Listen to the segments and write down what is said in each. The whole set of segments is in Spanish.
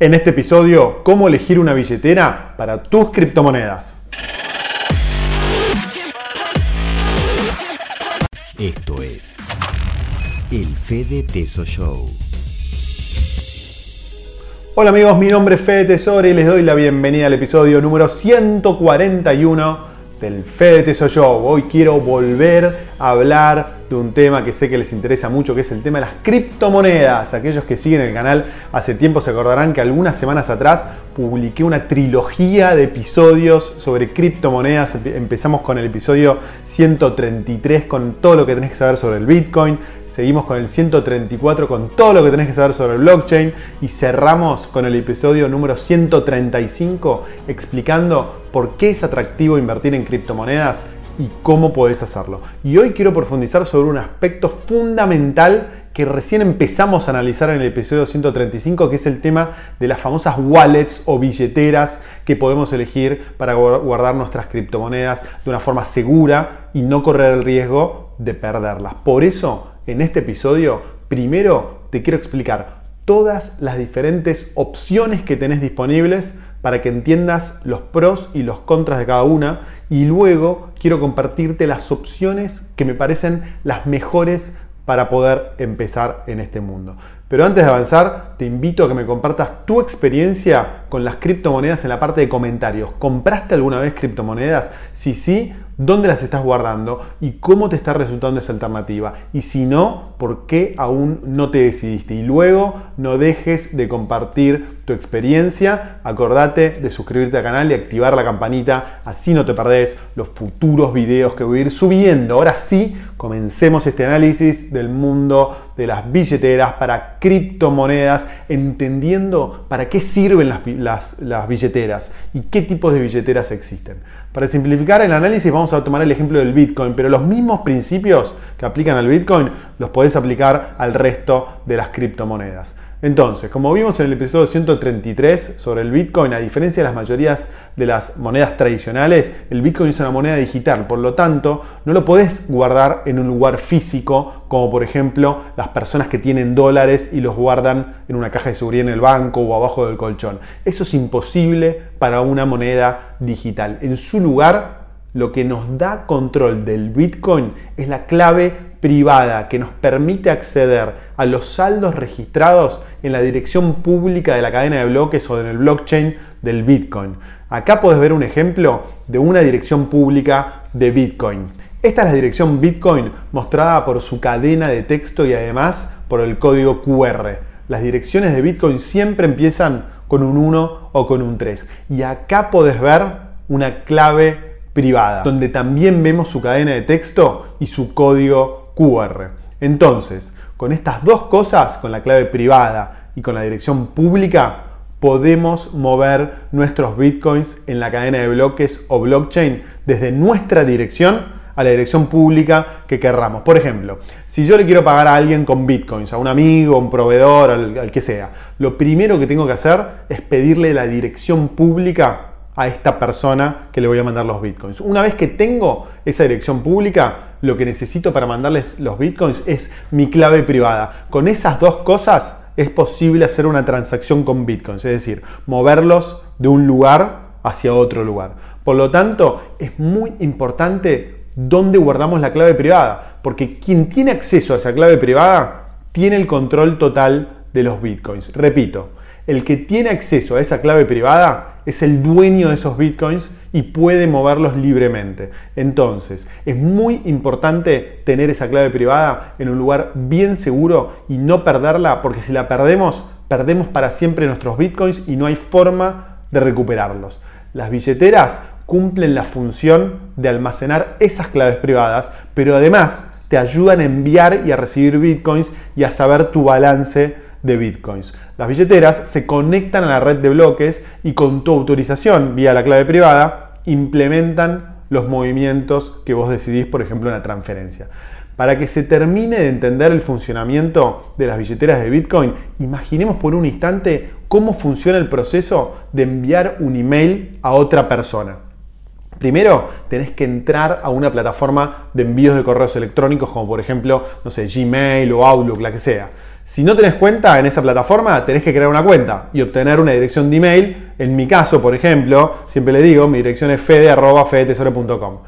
En este episodio, cómo elegir una billetera para tus criptomonedas. Esto es el Fede Teso Show. Hola amigos, mi nombre es Fede Tesoro y les doy la bienvenida al episodio número 141 del Fede Teso Show. Hoy quiero volver a hablar de un tema que sé que les interesa mucho, que es el tema de las criptomonedas. Aquellos que siguen el canal hace tiempo se acordarán que algunas semanas atrás publiqué una trilogía de episodios sobre criptomonedas. Empezamos con el episodio 133 con todo lo que tenés que saber sobre el Bitcoin. Seguimos con el 134 con todo lo que tenés que saber sobre el blockchain y cerramos con el episodio número 135 explicando por qué es atractivo invertir en criptomonedas y cómo podés hacerlo. Y hoy quiero profundizar sobre un aspecto fundamental que recién empezamos a analizar en el episodio 135, que es el tema de las famosas wallets o billeteras que podemos elegir para guardar nuestras criptomonedas de una forma segura y no correr el riesgo de perderlas. Por eso, en este episodio, primero te quiero explicar todas las diferentes opciones que tenés disponibles para que entiendas los pros y los contras de cada una y luego quiero compartirte las opciones que me parecen las mejores para poder empezar en este mundo. Pero antes de avanzar, te invito a que me compartas tu experiencia con las criptomonedas en la parte de comentarios. ¿Compraste alguna vez criptomonedas? Si sí, ¿dónde las estás guardando? ¿Y cómo te está resultando esa alternativa? Y si no, ¿por qué aún no te decidiste? Y luego no dejes de compartir tu experiencia. Acordate de suscribirte al canal y activar la campanita, así no te perdés los futuros videos que voy a ir subiendo. Ahora sí, comencemos este análisis del mundo de las billeteras para criptomonedas, entendiendo para qué sirven las, las, billeteras y qué tipos de billeteras existen. Para simplificar el análisis vamos a tomar el ejemplo del Bitcoin, pero los mismos principios que aplican al Bitcoin los podés aplicar al resto de las criptomonedas. Entonces, como vimos en el episodio 133 sobre el Bitcoin, a diferencia de las mayorías de las monedas tradicionales, el Bitcoin es una moneda digital, por lo tanto, no lo podés guardar en un lugar físico, como por ejemplo las personas que tienen dólares y los guardan en una caja de seguridad en el banco o abajo del colchón. Eso es imposible para una moneda digital. En su lugar, lo que nos da control del Bitcoin es la clave privada que nos permite acceder a los saldos registrados en la dirección pública de la cadena de bloques o en el blockchain del Bitcoin. Acá puedes ver un ejemplo de una dirección pública de Bitcoin. Esta es la dirección Bitcoin mostrada por su cadena de texto y además por el código QR. Las direcciones de Bitcoin siempre empiezan con un 1 o con un 3. Y acá podés ver una clave privada, donde también vemos su cadena de texto y su código QR. Entonces, con estas dos cosas, con la clave privada y con la dirección pública, podemos mover nuestros bitcoins en la cadena de bloques o blockchain desde nuestra dirección a la dirección pública que querramos. Por ejemplo, si yo le quiero pagar a alguien con bitcoins, a un amigo, a un proveedor, al, al que sea, lo primero que tengo que hacer es pedirle la dirección pública a esta persona que le voy a mandar los bitcoins. Una vez que tengo esa dirección pública, lo que necesito para mandarles los bitcoins es mi clave privada. Con esas dos cosas es posible hacer una transacción con bitcoins, es decir, moverlos de un lugar hacia otro lugar. Por lo tanto, es muy importante dónde guardamos la clave privada, porque quien tiene acceso a esa clave privada tiene el control total de los bitcoins. Repito, el que tiene acceso a esa clave privada es el dueño de esos bitcoins y puede moverlos libremente. Entonces, es muy importante tener esa clave privada en un lugar bien seguro y no perderla, porque si la perdemos, perdemos para siempre nuestros bitcoins y no hay forma de recuperarlos. Las billeteras cumplen la función de almacenar esas claves privadas, pero además te ayudan a enviar y a recibir bitcoins y a saber tu balance de bitcoins. Las billeteras se conectan a la red de bloques y con tu autorización vía la clave privada implementan los movimientos que vos decidís, por ejemplo, en la transferencia. Para que se termine de entender el funcionamiento de las billeteras de Bitcoin, imaginemos por un instante cómo funciona el proceso de enviar un email a otra persona. Primero, tenés que entrar a una plataforma de envíos de correos electrónicos como por ejemplo, no sé, Gmail o Outlook, la que sea. Si no tenés cuenta en esa plataforma, tenés que crear una cuenta y obtener una dirección de email. En mi caso, por ejemplo, siempre le digo, mi dirección es fede.fedetesoro.com.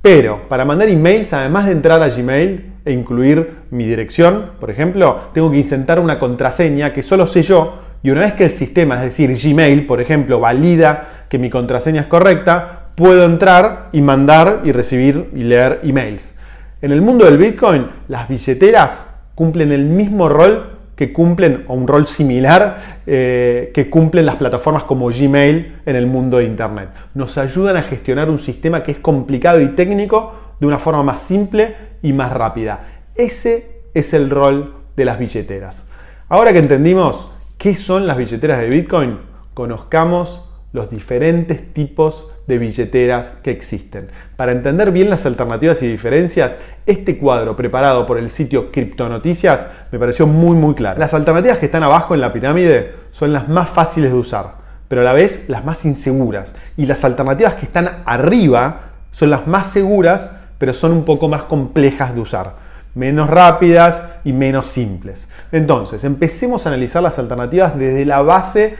Pero para mandar emails, además de entrar a Gmail e incluir mi dirección, por ejemplo, tengo que insertar una contraseña que solo sé yo. Y una vez que el sistema, es decir, Gmail, por ejemplo, valida que mi contraseña es correcta, puedo entrar y mandar y recibir y leer emails. En el mundo del Bitcoin, las billeteras cumplen el mismo rol que cumplen, o un rol similar, eh, que cumplen las plataformas como Gmail en el mundo de Internet. Nos ayudan a gestionar un sistema que es complicado y técnico de una forma más simple y más rápida. Ese es el rol de las billeteras. Ahora que entendimos qué son las billeteras de Bitcoin, conozcamos los diferentes tipos de billeteras que existen. Para entender bien las alternativas y diferencias, este cuadro preparado por el sitio Criptonoticias me pareció muy muy claro. Las alternativas que están abajo en la pirámide son las más fáciles de usar, pero a la vez las más inseguras. Y las alternativas que están arriba son las más seguras, pero son un poco más complejas de usar, menos rápidas y menos simples. Entonces, empecemos a analizar las alternativas desde la base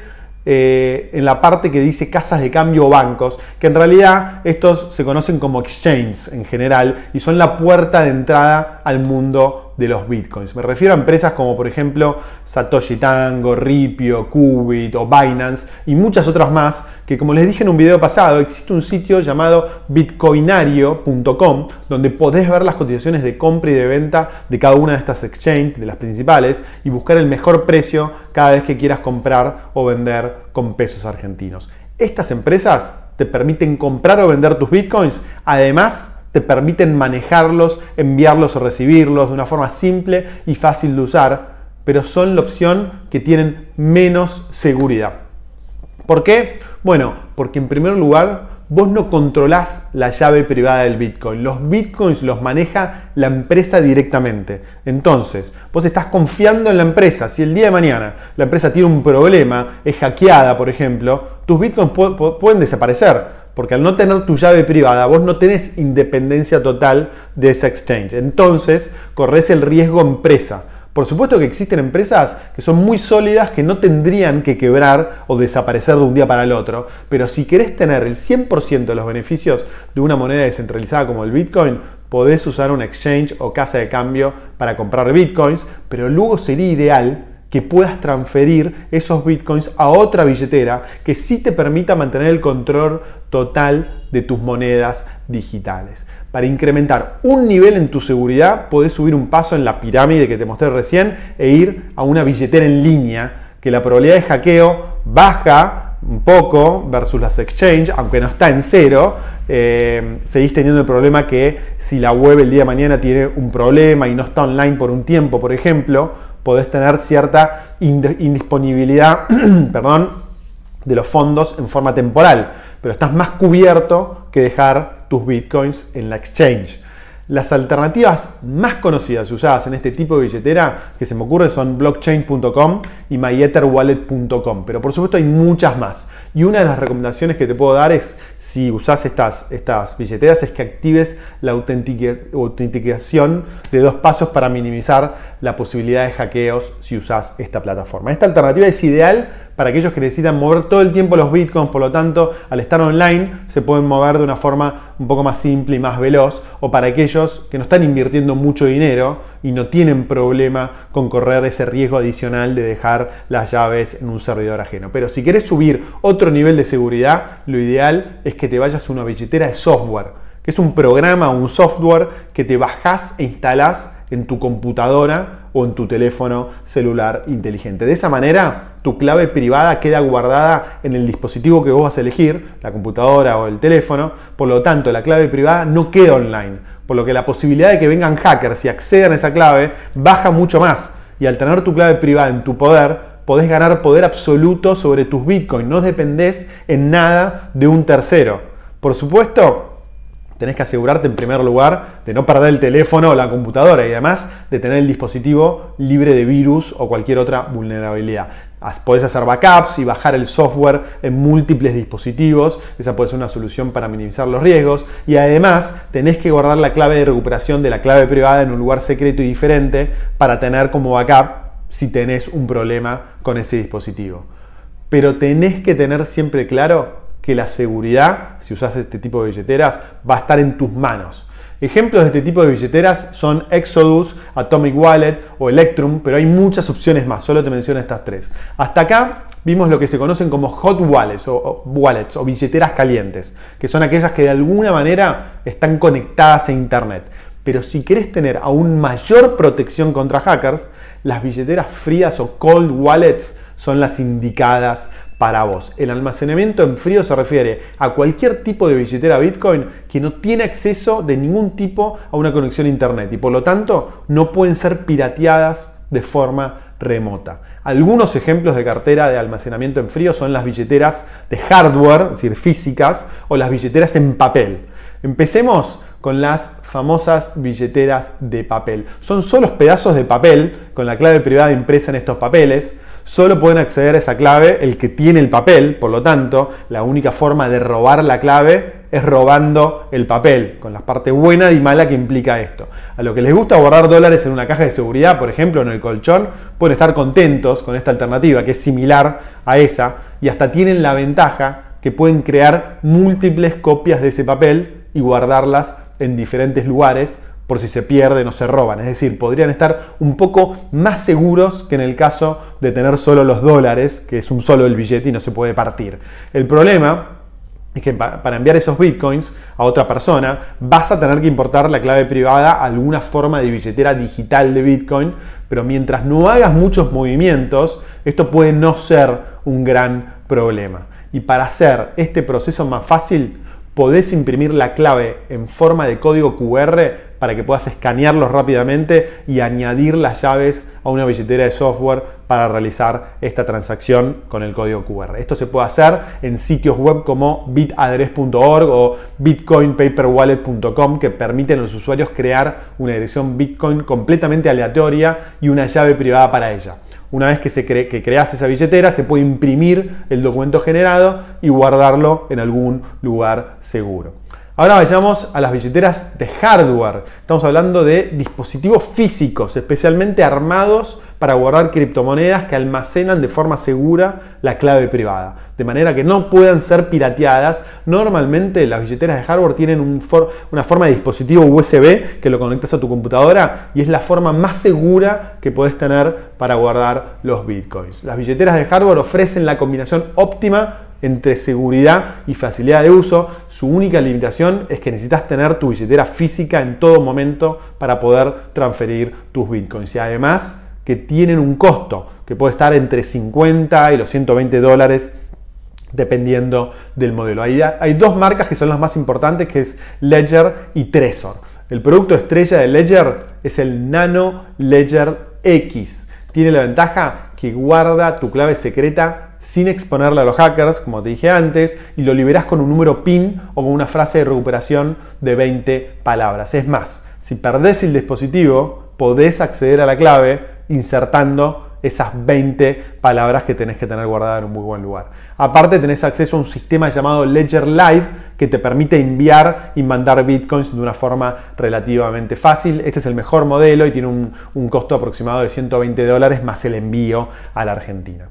eh, en la parte que dice casas de cambio o bancos, que en realidad estos se conocen como exchanges en general y son la puerta de entrada al mundo de los bitcoins. Me refiero a empresas como por ejemplo Satoshi Tango, Ripio, Qubit o Binance y muchas otras más que como les dije en un video pasado existe un sitio llamado bitcoinario.com donde podés ver las cotizaciones de compra y de venta de cada una de estas exchanges, de las principales, y buscar el mejor precio cada vez que quieras comprar o vender con pesos argentinos. Estas empresas te permiten comprar o vender tus bitcoins, además te permiten manejarlos, enviarlos o recibirlos de una forma simple y fácil de usar, pero son la opción que tienen menos seguridad. ¿Por qué? Bueno, porque en primer lugar vos no controlás la llave privada del Bitcoin. Los Bitcoins los maneja la empresa directamente. Entonces, vos estás confiando en la empresa. Si el día de mañana la empresa tiene un problema, es hackeada, por ejemplo, tus Bitcoins pueden desaparecer porque al no tener tu llave privada, vos no tenés independencia total de esa exchange. Entonces, corres el riesgo empresa. Por supuesto que existen empresas que son muy sólidas, que no tendrían que quebrar o desaparecer de un día para el otro, pero si querés tener el 100% de los beneficios de una moneda descentralizada como el Bitcoin, podés usar un exchange o casa de cambio para comprar Bitcoins, pero luego sería ideal que puedas transferir esos bitcoins a otra billetera que sí te permita mantener el control total de tus monedas digitales. Para incrementar un nivel en tu seguridad, podés subir un paso en la pirámide que te mostré recién e ir a una billetera en línea, que la probabilidad de hackeo baja un poco versus las exchange, aunque no está en cero, eh, seguís teniendo el problema que si la web el día de mañana tiene un problema y no está online por un tiempo, por ejemplo, podés tener cierta indisponibilidad perdón, de los fondos en forma temporal, pero estás más cubierto que dejar tus bitcoins en la exchange. Las alternativas más conocidas y usadas en este tipo de billetera que se me ocurre son blockchain.com y myetherwallet.com, pero por supuesto hay muchas más. Y una de las recomendaciones que te puedo dar es, si usas estas, estas billeteras, es que actives la autenticación de dos pasos para minimizar la posibilidad de hackeos si usas esta plataforma. Esta alternativa es ideal para aquellos que necesitan mover todo el tiempo los bitcoins, por lo tanto, al estar online se pueden mover de una forma un poco más simple y más veloz, o para aquellos que no están invirtiendo mucho dinero y no tienen problema con correr ese riesgo adicional de dejar las llaves en un servidor ajeno. Pero si quieres subir otro nivel de seguridad, lo ideal es que te vayas a una billetera de software, que es un programa o un software que te bajás e instalás en tu computadora o en tu teléfono celular inteligente. De esa manera, tu clave privada queda guardada en el dispositivo que vos vas a elegir, la computadora o el teléfono, por lo tanto la clave privada no queda online, por lo que la posibilidad de que vengan hackers y accedan a esa clave baja mucho más. Y al tener tu clave privada en tu poder, podés ganar poder absoluto sobre tus bitcoins, no dependés en nada de un tercero. Por supuesto, tenés que asegurarte en primer lugar de no perder el teléfono o la computadora y además de tener el dispositivo libre de virus o cualquier otra vulnerabilidad. Podés hacer backups y bajar el software en múltiples dispositivos, esa puede ser una solución para minimizar los riesgos y además tenés que guardar la clave de recuperación de la clave privada en un lugar secreto y diferente para tener como backup si tenés un problema con ese dispositivo. Pero tenés que tener siempre claro que la seguridad, si usas este tipo de billeteras, va a estar en tus manos. Ejemplos de este tipo de billeteras son Exodus, Atomic Wallet o Electrum, pero hay muchas opciones más, solo te menciono estas tres. Hasta acá vimos lo que se conocen como hot wallets o, wallets o billeteras calientes, que son aquellas que de alguna manera están conectadas a Internet. Pero si querés tener aún mayor protección contra hackers, las billeteras frías o cold wallets son las indicadas para vos. El almacenamiento en frío se refiere a cualquier tipo de billetera Bitcoin que no tiene acceso de ningún tipo a una conexión a Internet y por lo tanto no pueden ser pirateadas de forma remota. Algunos ejemplos de cartera de almacenamiento en frío son las billeteras de hardware, es decir, físicas, o las billeteras en papel. Empecemos con las famosas billeteras de papel. Son solo pedazos de papel con la clave privada impresa en estos papeles Solo pueden acceder a esa clave el que tiene el papel, por lo tanto, la única forma de robar la clave es robando el papel, con la parte buena y mala que implica esto. A lo que les gusta guardar dólares en una caja de seguridad, por ejemplo, en el colchón, pueden estar contentos con esta alternativa, que es similar a esa, y hasta tienen la ventaja que pueden crear múltiples copias de ese papel y guardarlas en diferentes lugares por si se pierden o se roban. Es decir, podrían estar un poco más seguros que en el caso de tener solo los dólares, que es un solo el billete y no se puede partir. El problema es que para enviar esos bitcoins a otra persona vas a tener que importar la clave privada a alguna forma de billetera digital de bitcoin, pero mientras no hagas muchos movimientos, esto puede no ser un gran problema. Y para hacer este proceso más fácil, podés imprimir la clave en forma de código QR para que puedas escanearlos rápidamente y añadir las llaves a una billetera de software para realizar esta transacción con el código QR. Esto se puede hacer en sitios web como bitadress.org o bitcoinpaperwallet.com que permiten a los usuarios crear una dirección Bitcoin completamente aleatoria y una llave privada para ella. Una vez que, se que creas esa billetera, se puede imprimir el documento generado y guardarlo en algún lugar seguro. Ahora vayamos a las billeteras de hardware. Estamos hablando de dispositivos físicos, especialmente armados para guardar criptomonedas que almacenan de forma segura la clave privada, de manera que no puedan ser pirateadas. Normalmente las billeteras de hardware tienen una forma de dispositivo USB que lo conectas a tu computadora y es la forma más segura que puedes tener para guardar los bitcoins. Las billeteras de hardware ofrecen la combinación óptima entre seguridad y facilidad de uso. Su única limitación es que necesitas tener tu billetera física en todo momento para poder transferir tus bitcoins. Y además que tienen un costo que puede estar entre 50 y los 120 dólares dependiendo del modelo. Hay, dos marcas que son las más importantes, que es Ledger y Trezor. El producto estrella de Ledger es el Nano Ledger X. Tiene la ventaja que guarda tu clave secreta sin exponerla a los hackers, como te dije antes, y lo liberás con un número PIN o con una frase de recuperación de 20 palabras. Es más, si perdés el dispositivo, podés acceder a la clave insertando esas 20 palabras que tenés que tener guardadas en un muy buen lugar. Aparte tenés acceso a un sistema llamado Ledger Live que te permite enviar y mandar bitcoins de una forma relativamente fácil. Este es el mejor modelo y tiene un costo aproximado de 120 dólares más el envío a la Argentina.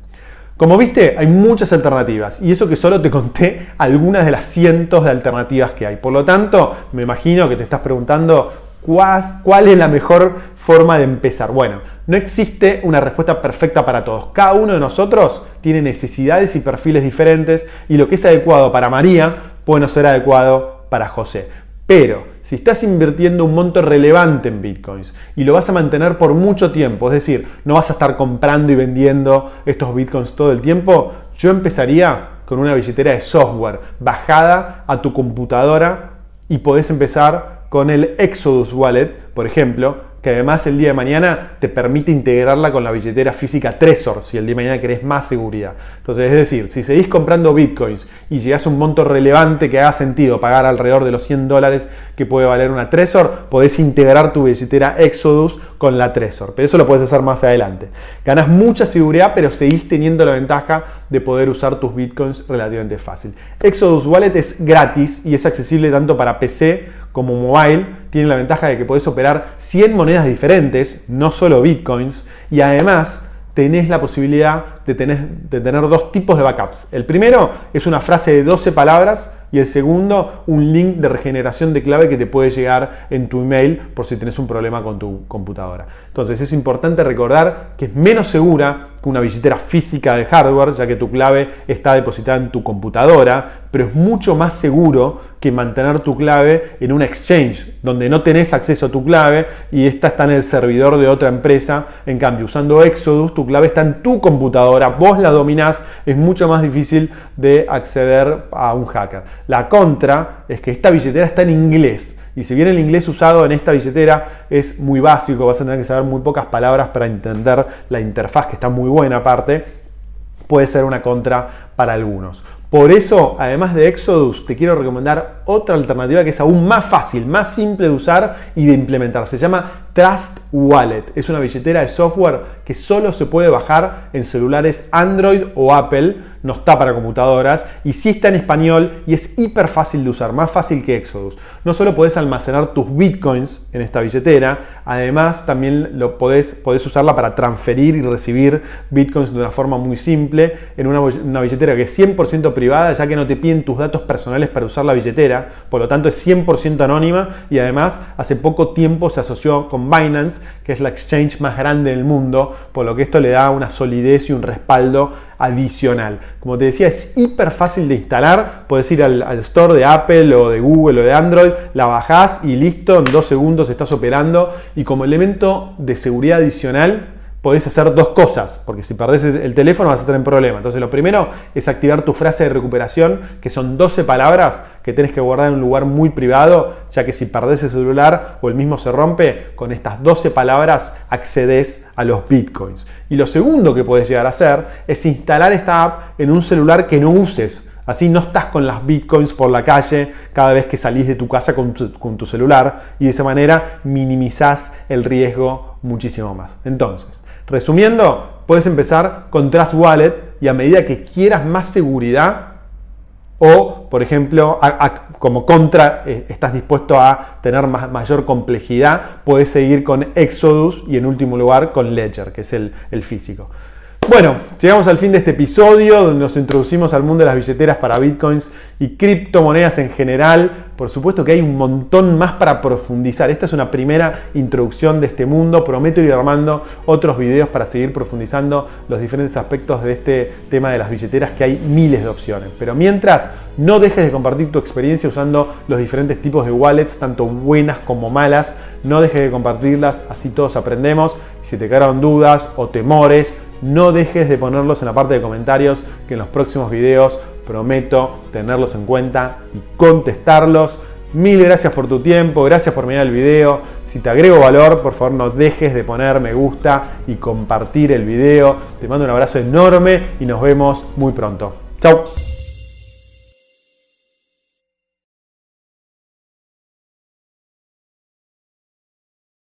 Como viste, hay muchas alternativas y eso que solo te conté algunas de las cientos de alternativas que hay. Por lo tanto, me imagino que te estás preguntando cuál, es la mejor forma de empezar. Bueno, no existe una respuesta perfecta para todos. Cada uno de nosotros tiene necesidades y perfiles diferentes y lo que es adecuado para María puede no ser adecuado para José. Pero si estás invirtiendo un monto relevante en bitcoins y lo vas a mantener por mucho tiempo, es decir, no vas a estar comprando y vendiendo estos bitcoins todo el tiempo, yo empezaría con una billetera de software bajada a tu computadora y podés empezar con el Exodus Wallet, por ejemplo, que además el día de mañana te permite integrarla con la billetera física Trezor, si el día de mañana querés más seguridad. Entonces, es decir, si seguís comprando bitcoins y llegás a un monto relevante que haga sentido pagar alrededor de los 100 dólares que puede valer una Trezor, podés integrar tu billetera Exodus con la Trezor. Pero eso lo puedes hacer más adelante. Ganas mucha seguridad, pero seguís teniendo la ventaja de poder usar tus bitcoins relativamente fácil. Exodus Wallet es gratis y es accesible tanto para PC como mobile tiene la ventaja de que podés operar 100 monedas diferentes, no solo bitcoins, y además tenés la posibilidad de tener, de tener dos tipos de backups. El primero es una frase de 12 palabras y el segundo, un link de regeneración de clave que te puede llegar en tu email por si tienes un problema con tu computadora. Entonces es importante recordar que es menos segura una billetera física de hardware, ya que tu clave está depositada en tu computadora, pero es mucho más seguro que mantener tu clave en un exchange, donde no tenés acceso a tu clave y esta está en el servidor de otra empresa. En cambio, usando Exodus, tu clave está en tu computadora, vos la dominás, es mucho más difícil de acceder a un hacker. La contra es que esta billetera está en inglés. Y si bien el inglés usado en esta billetera es muy básico, vas a tener que saber muy pocas palabras para entender la interfaz, que está muy buena aparte, puede ser una contra para algunos. Por eso, además de Exodus, te quiero recomendar otra alternativa que es aún más fácil, más simple de usar y de implementar. Se llama Trust Wallet. Es una billetera de software que solo se puede bajar en celulares Android o Apple no está para computadoras y sí está en español y es hiper fácil de usar, más fácil que Exodus. No solo podés almacenar tus bitcoins en esta billetera, además también lo podés, podés usarla para transferir y recibir bitcoins de una forma muy simple en una, una billetera que es 100% privada, ya que no te piden tus datos personales para usar la billetera, por lo tanto es 100% anónima y además hace poco tiempo se asoció con Binance, que es la exchange más grande del mundo, por lo que esto le da una solidez y un respaldo adicional. Como te decía, es hiper fácil de instalar. Puedes ir al, store de Apple o de Google o de Android, la bajás y listo, en dos segundos estás operando. Y como elemento de seguridad adicional, podés hacer dos cosas, porque si perdés el teléfono vas a tener problema. Entonces lo primero es activar tu frase de recuperación, que son 12 palabras que tienes que guardar en un lugar muy privado, ya que si perdés el celular o el mismo se rompe, con estas 12 palabras accedes a los bitcoins. Y lo segundo que puedes llegar a hacer es instalar esta app en un celular que no uses. Así no estás con las bitcoins por la calle cada vez que salís de tu casa con tu, con tu celular y de esa manera minimizás el riesgo muchísimo más. Entonces, Resumiendo, puedes empezar con Trust Wallet y a medida que quieras más seguridad o, por ejemplo, como contra eh, estás dispuesto a tener mayor complejidad, puedes seguir con Exodus y en último lugar con Ledger, que es el físico. Bueno, llegamos al fin de este episodio donde nos introducimos al mundo de las billeteras para bitcoins y criptomonedas en general. Por supuesto que hay un montón más para profundizar. Esta es una primera introducción de este mundo. Prometo ir armando otros videos para seguir profundizando los diferentes aspectos de este tema de las billeteras, que hay miles de opciones. Pero mientras, no dejes de compartir tu experiencia usando los diferentes tipos de wallets, tanto buenas como malas. No dejes de compartirlas, así todos aprendemos. Si te quedaron dudas o temores, no dejes de ponerlos en la parte de comentarios que en los próximos videos prometo tenerlos en cuenta y contestarlos. Mil gracias por tu tiempo, gracias por mirar el video. Si te agrego valor, por favor no dejes de poner me gusta y compartir el video. Te mando un abrazo enorme y nos vemos muy pronto. Chao.